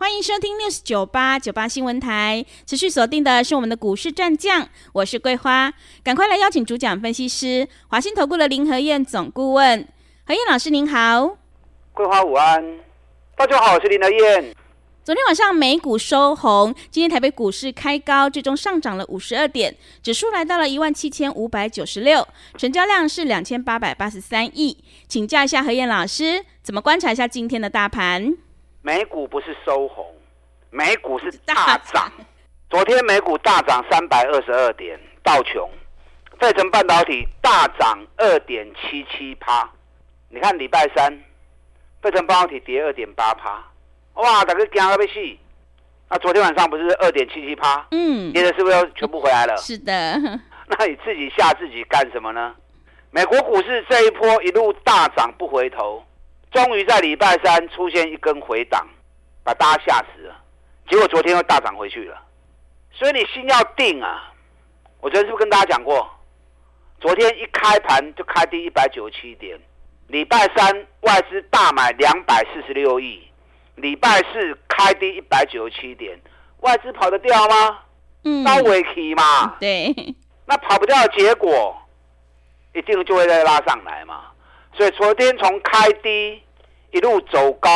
欢迎收听 News 九八九八新闻台，持续锁定的是我们的股市战将，我是桂花，赶快来邀请主讲分析师华信投顾的林和燕总顾问，何燕老师您好，桂花午安，大家好，我是林和燕。昨天晚上美股收红，今天台北股市开高，最终上涨了五十二点，指数来到了一万七千五百九十六，成交量是两千八百八十三亿，请教一下何燕老师，怎么观察一下今天的大盘？美股不是收红，美股是大涨。昨天美股大涨三百二十二点，道琼、费城半导体大涨二点七七趴。你看礼拜三，费城半导体跌二点八趴，哇，大家惊个要死。那昨天晚上不是二点七七趴？嗯，跌的是不是又全部回来了？是的。那你自己吓自己干什么呢？美国股市这一波一路大涨不回头。终于在礼拜三出现一根回档，把大家吓死了。结果昨天又大涨回去了，所以你心要定啊！我昨天是不是跟大家讲过？昨天一开盘就开低一百九十七点，礼拜三外资大买两百四十六亿，礼拜四开低一百九十七点，外资跑得掉吗？嗯，高尾期嘛，对，那跑不掉的结果，一定就会再拉上来嘛。所以昨天从开低一路走高，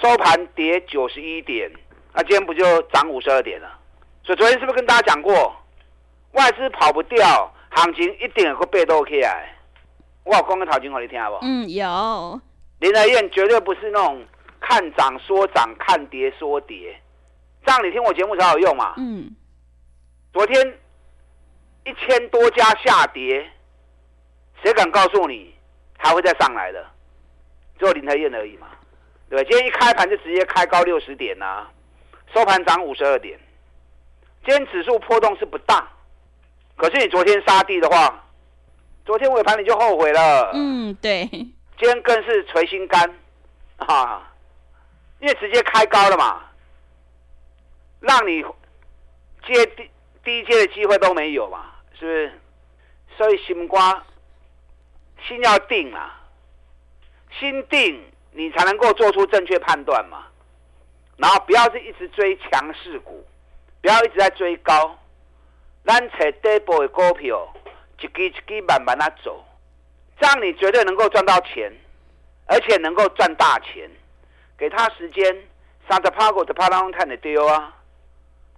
收盘跌九十一点，那今天不就涨五十二点了？所以昨天是不是跟大家讲过，外资跑不掉，行情一定有个背多起来？我有讲个头前给你听好不好？嗯，有。林和彦绝对不是那种看涨说涨，看跌说跌，这样你听我节目才有用嘛。嗯。昨天一千多家下跌，谁敢告诉你？还会再上来的，只有林和彦而已嘛，对吧？今天一开盘就直接开高六十点呐、啊，收盘涨五十二点。今天指数波动是不大，可是你昨天杀地的话，昨天尾盘你就后悔了。嗯，对。今天更是捶心肝啊，因为直接开高了嘛，让你接低低接的机会都没有嘛，是不是？所以心瓜。心要定啊，心定你才能够做出正确判断嘛。然后不要是一直追强势股，不要一直在追高。咱找底部的股票，一支一支慢慢的走，这样你绝对能够赚到钱，而且能够赚大钱。给他时间，三十趴股的趴浪看得丢啊。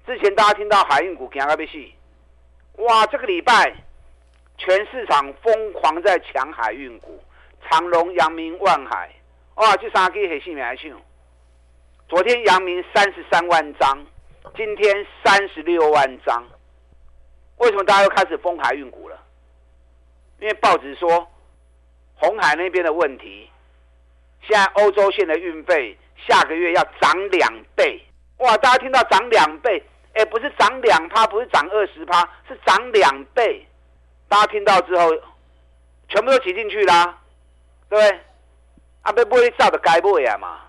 之前大家听到海运股惊个要死，哇，这个礼拜。全市场疯狂在抢海运股，长荣、阳明、万海，哇，这三支很性命还像。昨天阳明三十三万张，今天三十六万张。为什么大家又开始疯海运股了？因为报纸说红海那边的问题，现在欧洲线的运费下个月要涨两倍。哇，大家听到涨两倍，哎，不是涨两趴，不是涨二十趴，是涨两倍。大家听到之后，全部都挤进去啦，对不对？啊，被玻璃罩的该不呀嘛？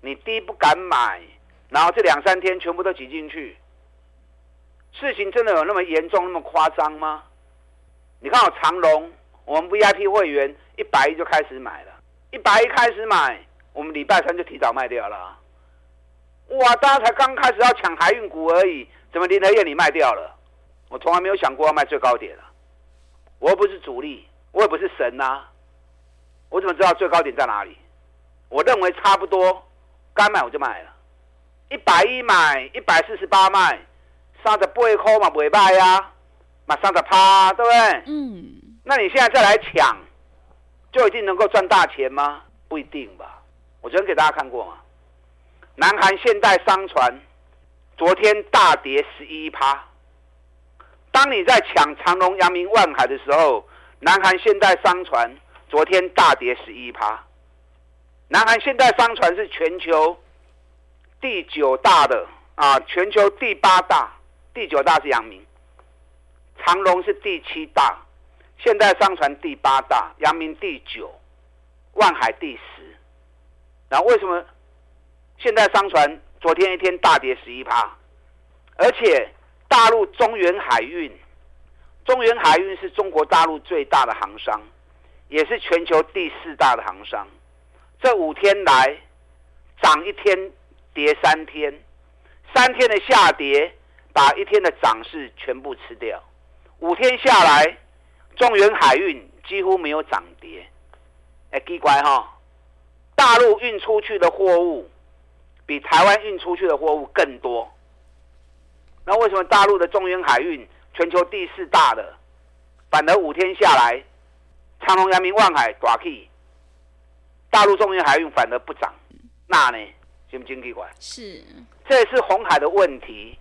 你低不敢买，然后这两三天全部都挤进去，事情真的有那么严重、那么夸张吗？你看我长隆，我们 VIP 会员一百一就开始买了，一百一开始买，我们礼拜三就提早卖掉了。哇，大家才刚开始要抢海运股而已，怎么林和彦你卖掉了？我从来没有想过要卖最高点了。我又不是主力，我也不是神呐、啊，我怎么知道最高点在哪里？我认为差不多，该买我就买了，一百一买，一百四十八卖，三十八块嘛不会卖呀，马上的趴，对不对？嗯。那你现在再来抢，就一定能够赚大钱吗？不一定吧。我昨天给大家看过嘛，南韩现代商船昨天大跌十一趴。当你在抢长隆、阳明、万海的时候，南韩现代商船昨天大跌十一趴。南韩现代商船是全球第九大的啊，全球第八大，第九大是阳明，长隆是第七大，现代商船第八大，阳明第九，万海第十。然后为什么现代商船昨天一天大跌十一趴？而且大陆中远海运，中远海运是中国大陆最大的航商，也是全球第四大的航商。这五天来涨一天，跌三天，三天的下跌把一天的涨势全部吃掉。五天下来，中远海运几乎没有涨跌。哎，奇怪哈，大陆运出去的货物比台湾运出去的货物更多。那为什么大陆的中原海运全球第四大的，反而五天下来，长隆、阳明、万海大 K，，大陆中原海运反而不涨，那呢？经不经济管？是，这也是红海的问题。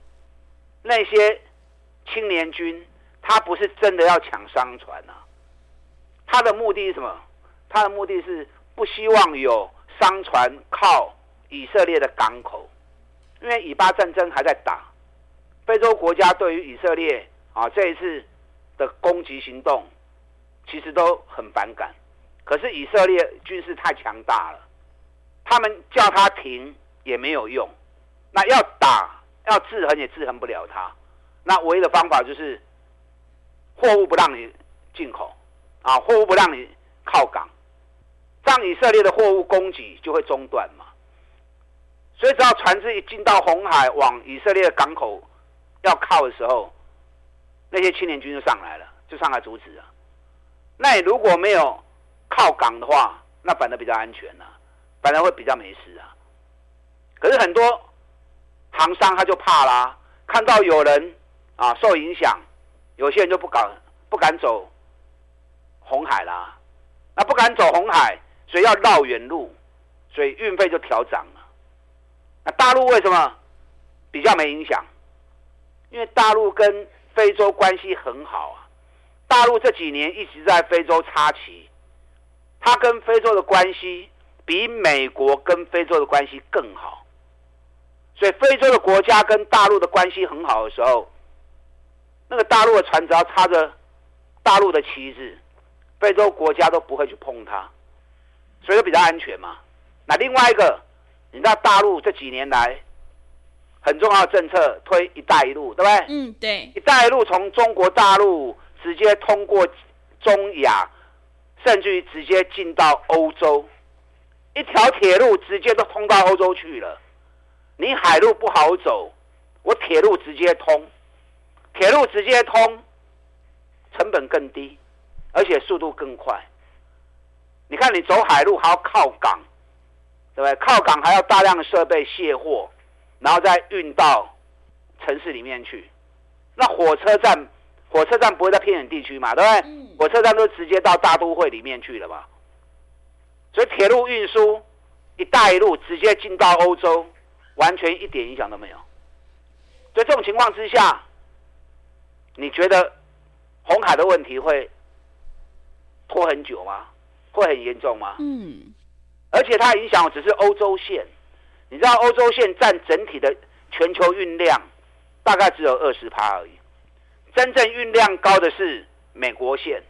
那些青年军。他不是真的要抢商船啊，他的目的是什么？他的目的是不希望有商船靠以色列的港口，因为以巴战争还在打，非洲国家对于以色列啊这一次的攻击行动，其实都很反感。可是以色列军事太强大了，他们叫他停也没有用，那要打要制衡也制衡不了他，那唯一的方法就是。货物不让你进口，啊，货物不让你靠港，这样以色列的货物供给就会中断嘛。所以只要船只一进到红海往以色列的港口要靠的时候，那些青年军就上来了，就上来阻止了。那你如果没有靠港的话，那反而比较安全了，反而会比较没事啊。可是很多行商他就怕啦，看到有人啊受影响。有些人就不敢不敢走红海啦，那不敢走红海，所以要绕远路，所以运费就调涨了。那大陆为什么比较没影响？因为大陆跟非洲关系很好啊。大陆这几年一直在非洲插旗，它跟非洲的关系比美国跟非洲的关系更好。所以非洲的国家跟大陆的关系很好的时候。那个大陆的船只要插着大陆的旗帜，非洲国家都不会去碰它，所以就比较安全嘛。那另外一个，你知道大陆这几年来很重要的政策推“一带一路”，对不对？嗯，对。“一带一路”从中国大陆直接通过中亚，甚至于直接进到欧洲，一条铁路直接都通到欧洲去了。你海路不好走，我铁路直接通。铁路直接通，成本更低，而且速度更快。你看，你走海路还要靠港，对不对？靠港还要大量的设备卸货，然后再运到城市里面去。那火车站，火车站不会在偏远地区嘛，对不对？火车站都直接到大都会里面去了嘛。所以铁路运输，一带一路直接进到欧洲，完全一点影响都没有。在这种情况之下。你觉得红海的问题会拖很久吗？会很严重吗？嗯。而且它影响只是欧洲线，你知道欧洲线占整体的全球运量大概只有二十趴而已，真正运量高的是美国线，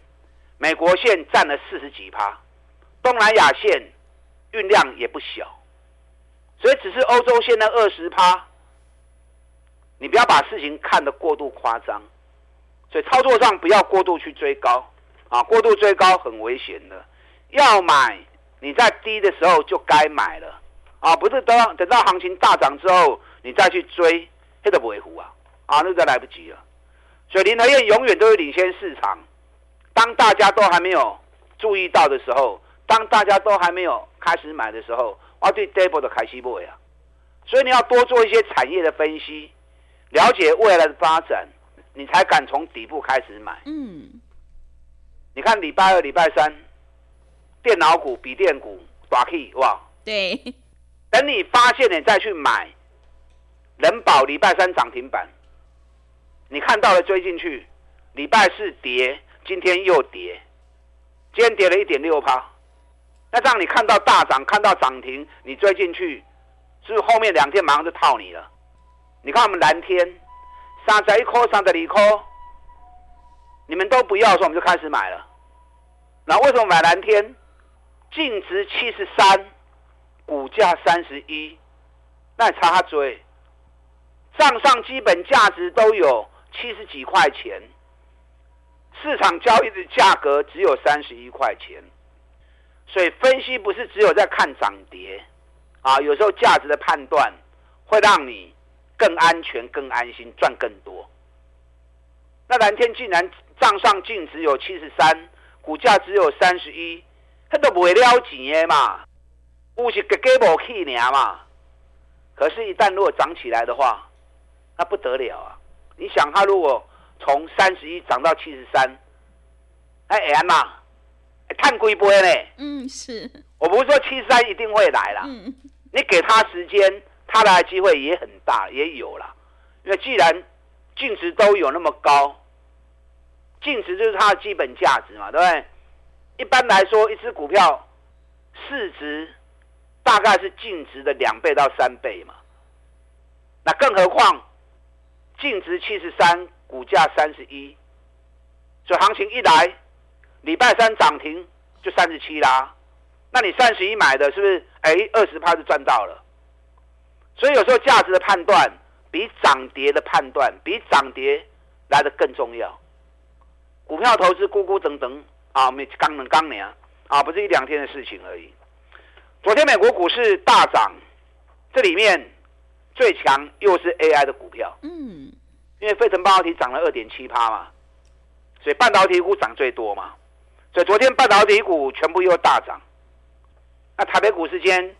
美国线占了四十几趴，东南亚线运量也不小，所以只是欧洲线的二十趴，你不要把事情看得过度夸张。所以操作上不要过度去追高，啊，过度追高很危险的。要买，你在低的时候就该买了，啊，不是等到等到行情大涨之后你再去追，这都不会糊啊，啊，那就来不及了。所以林和燕永远都是领先市场。当大家都还没有注意到的时候，当大家都还没有开始买的时候，我对 double 的开西波呀。所以你要多做一些产业的分析，了解未来的发展。你才敢从底部开始买。嗯，你看礼拜二、礼拜三，电脑股、笔电股大起哇。对。等你发现你再去买，人保礼拜三涨停板，你看到了追进去，礼拜四跌，今天又跌，今天跌了一点六趴。那这样你看到大涨，看到涨停，你追进去，是不是后面两天马上就套你了？你看我们蓝天。三十一块，三十二块，你们都不要的时候，我们就开始买了。那为什么买蓝天？净值七十三，股价三十一，那你差他追。账上基本价值都有七十几块钱，市场交易的价格只有三十一块钱，所以分析不是只有在看涨跌啊，有时候价值的判断会让你更安全、更安心，赚更多。那蓝天竟然账上净值有七十三，股价只有三十一，他都不会了钱的嘛，不是给给不起你嘛？可是，一旦如果涨起来的话，那不得了啊！你想，它如果从三十一涨到七十三，哎呀嘛，看龟波呢？嗯，是。我不是说七十三一定会来了，嗯，你给他时间，他来的机会也很大，也有了。因为既然净值都有那么高，净值就是它的基本价值嘛，对不对？一般来说，一只股票市值大概是净值的两倍到三倍嘛。那更何况净值七十三，股价三十一，所以行情一来，礼拜三涨停就三十七啦。那你三十一买的，是不是？哎，二十趴就赚到了。所以有时候价值的判断比涨跌的判断比涨跌来得更重要。股票投资，咕咕等等。啊，没刚能刚年啊，不是一两天的事情而已。昨天美国股市大涨，这里面最强又是 AI 的股票。嗯，因为费城半导体涨了二点七趴嘛，所以半导体股涨最多嘛。所以昨天半导体股全部又大涨。那台北股市间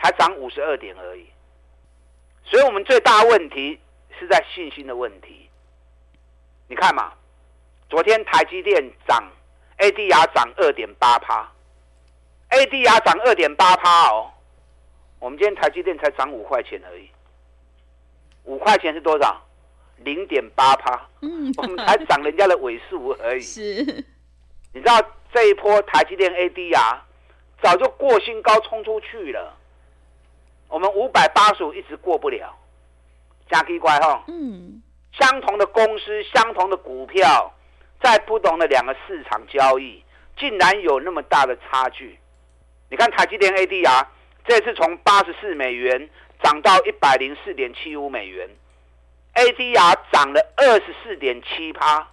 才涨五十二点而已。所以我们最大的问题是在信心的问题。你看嘛，昨天台积电涨。ADR 涨二点八趴，ADR 涨二点八趴哦。我们今天台积电才涨五块钱而已，五块钱是多少？零点八趴。嗯，我们才涨人家的尾数而已。是，你知道这一波台积电 ADR 早就过新高冲出去了，我们五百八十五一直过不了，加奇怪哈。嗯，相同的公司，相同的股票。在不同的两个市场交易，竟然有那么大的差距。你看台积电 ADR 这次从八十四美元涨到一百零四点七五美元，ADR 涨了二十四点七趴。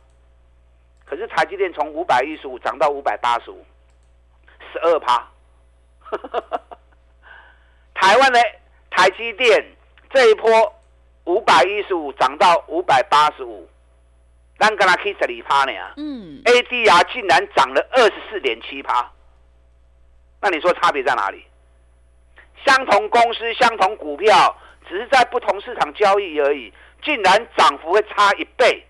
可是台积电从五百一十五涨到五百八十五，十二趴。台湾的台积电这一波五百一十五涨到五百八十五。咱跟他去十二趴呢，嗯，ADR 竟然涨了二十四点七趴，那你说差别在哪里？相同公司、相同股票，只是在不同市场交易而已，竟然涨幅会差一倍，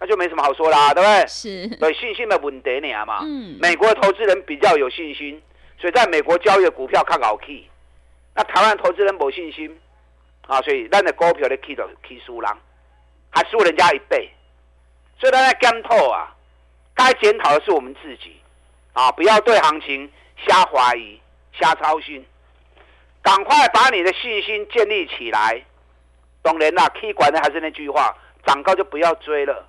那就没什么好说啦，对不对？是，对信心的问题呢嘛。嗯，美国的投资人比较有信心，所以在美国交易的股票看好 key，那台湾投资人没信心啊，所以咱的股票的 key 就 key 输人，还输人家一倍。所以大家检讨啊，该检讨的是我们自己啊，不要对行情瞎怀疑、瞎操心，赶快把你的信心建立起来。当然啦，可以管的还是那句话，涨高就不要追了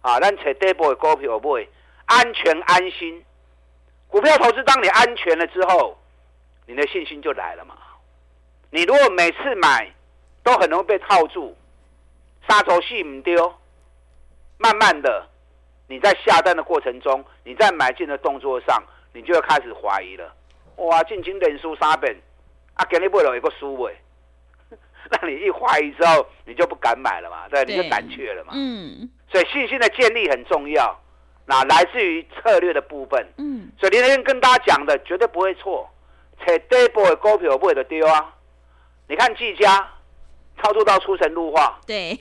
啊。咱找底部的股票买，安全安心。股票投资，当你安全了之后，你的信心就来了嘛。你如果每次买都很容易被套住，杀头戏唔丢。慢慢的，你在下单的过程中，你在买进的动作上，你就要开始怀疑了。哇，进前连输三本，啊，给你不了一个输尾，那你一怀疑之后，你就不敢买了嘛，对，对你就胆怯了嘛。嗯。所以信心的建立很重要，那来自于策略的部分。嗯。所以林天跟大家讲的绝对不会错，且底部的股票不会的丢啊。你看技嘉操作到出神入化。对。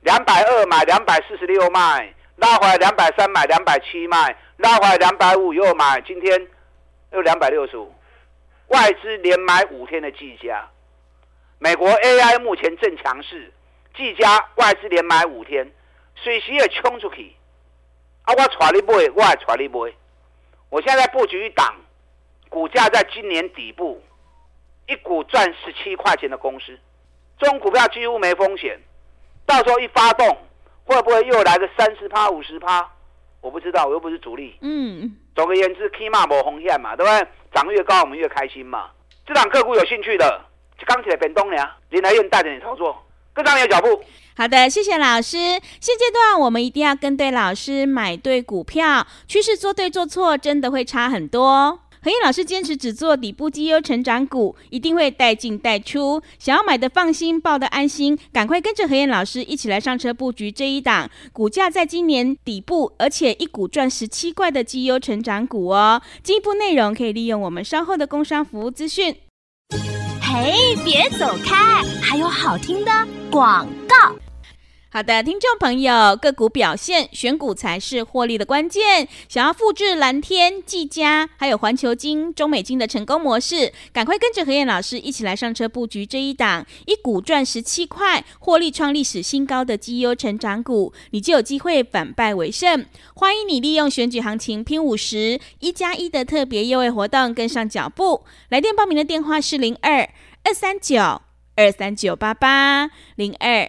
两百二买，两百四十六卖，拉回来两百三买，两百七卖，拉回来两百五又买，今天又两百六十五，外资连买五天的技嘉，美国 AI 目前正强势，技嘉外资连买五天，水席也冲出去，啊，我带你买，我也带你买，我现在布局一档，股价在今年底部，一股赚十七块钱的公司，这种股票几乎没风险。到时候一发动，会不会又来个三十趴、五十趴？我不知道，我又不是主力。嗯，总而言之，起码无风险嘛，对不对？涨越高，我们越开心嘛。这档个股有兴趣的，就刚起来变动了，林来燕带着你操作，跟上你的脚步。好的，谢谢老师。现阶段我们一定要跟对老师，买对股票，趋势做对做错，真的会差很多。何燕老师坚持只做底部绩优成长股，一定会带进带出。想要买的放心，抱的安心，赶快跟着何燕老师一起来上车布局这一档股价在今年底部，而且一股赚十七块的绩优成长股哦。进一步内容可以利用我们稍后的工商服务资讯。嘿，别走开，还有好听的广告。好的，听众朋友，个股表现，选股才是获利的关键。想要复制蓝天、技嘉，还有环球金、中美金的成功模式，赶快跟着何燕老师一起来上车布局这一档一股赚十七块、获利创历史新高的绩优成长股，你就有机会反败为胜。欢迎你利用选举行情拼五十一加一的特别优惠活动，跟上脚步。来电报名的电话是零二二三九二三九八八零二。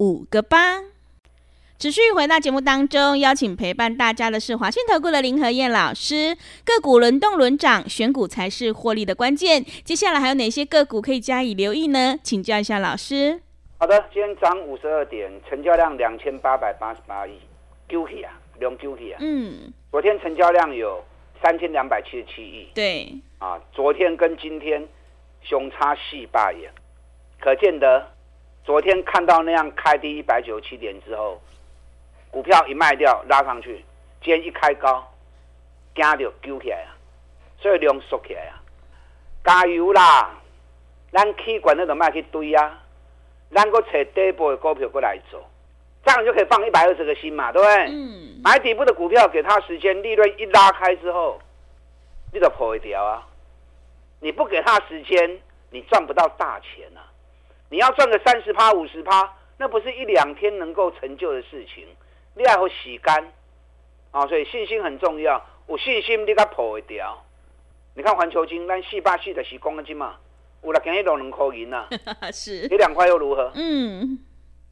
五个八，持续回到节目当中，邀请陪伴大家的是华信投顾的林和燕老师。个股轮动轮涨，选股才是获利的关键。接下来还有哪些个股可以加以留意呢？请教一下老师。好的，今天涨五十二点，成交量两千八百八十八亿，丢弃啊，两丢弃啊。嗯，昨天成交量有三千两百七十七亿。对，啊，昨天跟今天相差四百亿，可见得。昨天看到那样开低一百九十七点之后，股票一卖掉拉上去，今天一开高，惊到揪起来啊，所以量缩起来啊，加油啦！咱起管那个卖去堆啊，咱个找底部的股票过来做，这样就可以放一百二十个心嘛，对不对？嗯。买底部的股票，给他时间，利润一拉开之后，你就破一条啊！你不给他时间，你赚不到大钱啊！你要赚个三十趴、五十趴，那不是一两天能够成就的事情。你还要洗干啊，所以信心很重要。有信心你才破会掉。你看环球金，咱四百四十四公斤嘛，有六今日都两块银呐。是。这两块又如何？嗯。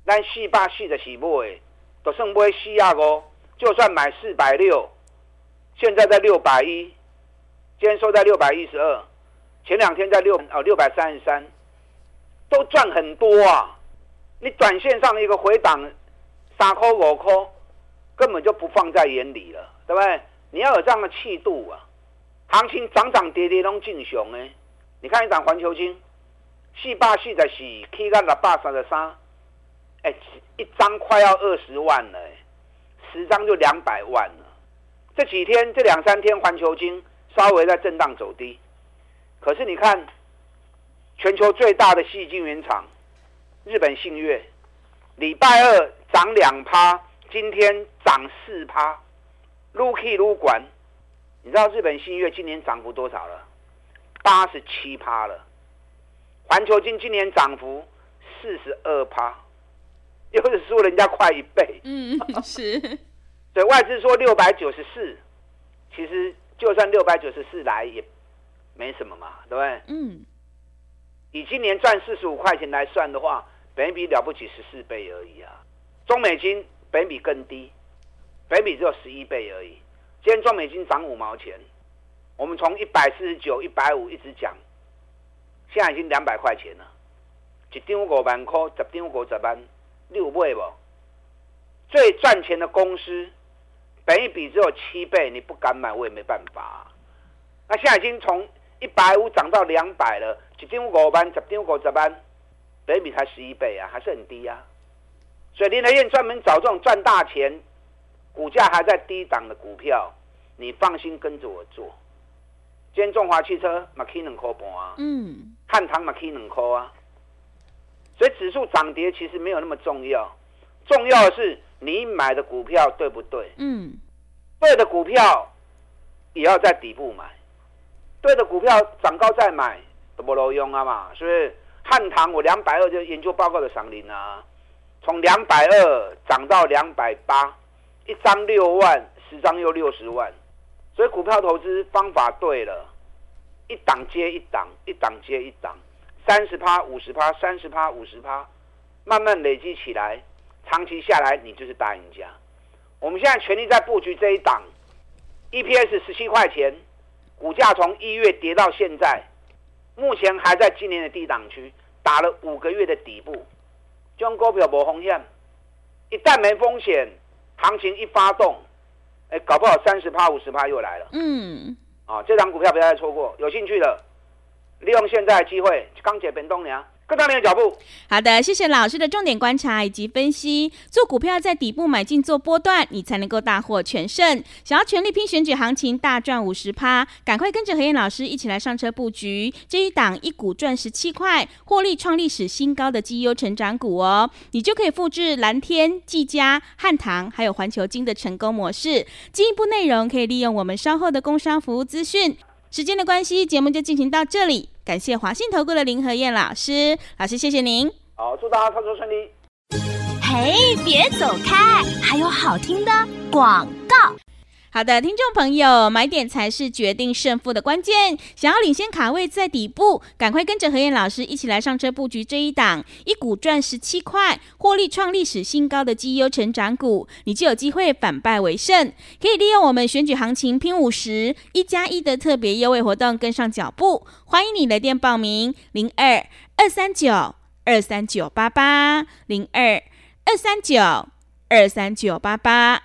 咱四百四十四买，都剩买四啊五，就算买四百六，现在在六百一，今天收在六百一十二，前两天在六哦六百三十三。都赚很多啊！你短线上的一个回档三块五块，根本就不放在眼里了，对不对？你要有这样的气度啊！行情涨涨跌跌都进熊哎！你看一档环球晶，四百四十四，K 到六百三十三，哎，一张快要二十万了，十张就两百万了。这几天这两三天环球晶稍微在震荡走低，可是你看。全球最大的细晶圆厂，日本信越，礼拜二涨两趴，今天涨四趴，撸 K 撸管，你知道日本信越今年涨幅多少了？八十七趴了。环球金今年涨幅四十二趴，又是输人家快一倍。嗯，是。对外资说六百九十四，其实就算六百九十四来也没什么嘛，对不对？嗯。以今年赚四十五块钱来算的话，本比了不起十四倍而已啊。中美金本比更低，本比只有十一倍而已。今天中美金涨五毛钱，我们从一百四十九、一百五一直讲，现在已经两百块钱了。一张五万块，十张五十万，你有买不？最赚钱的公司，本一比只有七倍，你不敢买，我也没办法。那现在已经从一百五涨到两百了。一张五万，十张五十万，本益比才十一倍啊，还是很低啊。所以林德燕专门找这种赚大钱、股价还在低档的股票，你放心跟着我做。今天中华汽车嘛起两块半啊，嗯，汉唐嘛起两块啊。所以指数涨跌其实没有那么重要，重要的是你买的股票对不对？嗯，对的股票也要在底部买，对的股票涨高再买都不够用啊嘛，是不是？汉唐我两百二就研究报告的赏铃啊，从两百二涨到两百八，一张六万，十张又六十万，所以股票投资方法对了，一档接一档，一档接一档，三十趴、五十趴、三十趴、五十趴，慢慢累积起来，长期下来你就是大赢家。我们现在全力在布局这一档，EPS 十七块钱，股价从一月跌到现在。目前还在今年的低档区，打了五个月的底部，这种股票没风险。一旦没风险，行情一发动，哎，搞不好三十趴、五十趴又来了。嗯，啊，这档股票不要再错过，有兴趣的利用现在的机会，钢铁本东娘。跟上你的脚步。好的，谢谢老师的重点观察以及分析。做股票在底部买进做波段，你才能够大获全胜。想要全力拼选举行情大赚五十趴，赶快跟着何燕老师一起来上车布局这一档一股赚十七块，获利创历史新高的绩优成长股哦，你就可以复制蓝天、技嘉、汉唐还有环球金的成功模式。进一步内容可以利用我们稍后的工商服务资讯。时间的关系，节目就进行到这里。感谢华信投顾的林和燕老师，老师谢谢您。好，祝大家操作顺利。嘿，别走开，还有好听的广告。好的，听众朋友，买点才是决定胜负的关键。想要领先卡位在底部，赶快跟着何燕老师一起来上车布局这一档一股赚十七块，获利创历史新高的绩优成长股，你就有机会反败为胜。可以利用我们选举行情拼五十一加一的特别优惠活动跟上脚步。欢迎你来电报名：零二二三九二三九八八零二二三九二三九八八。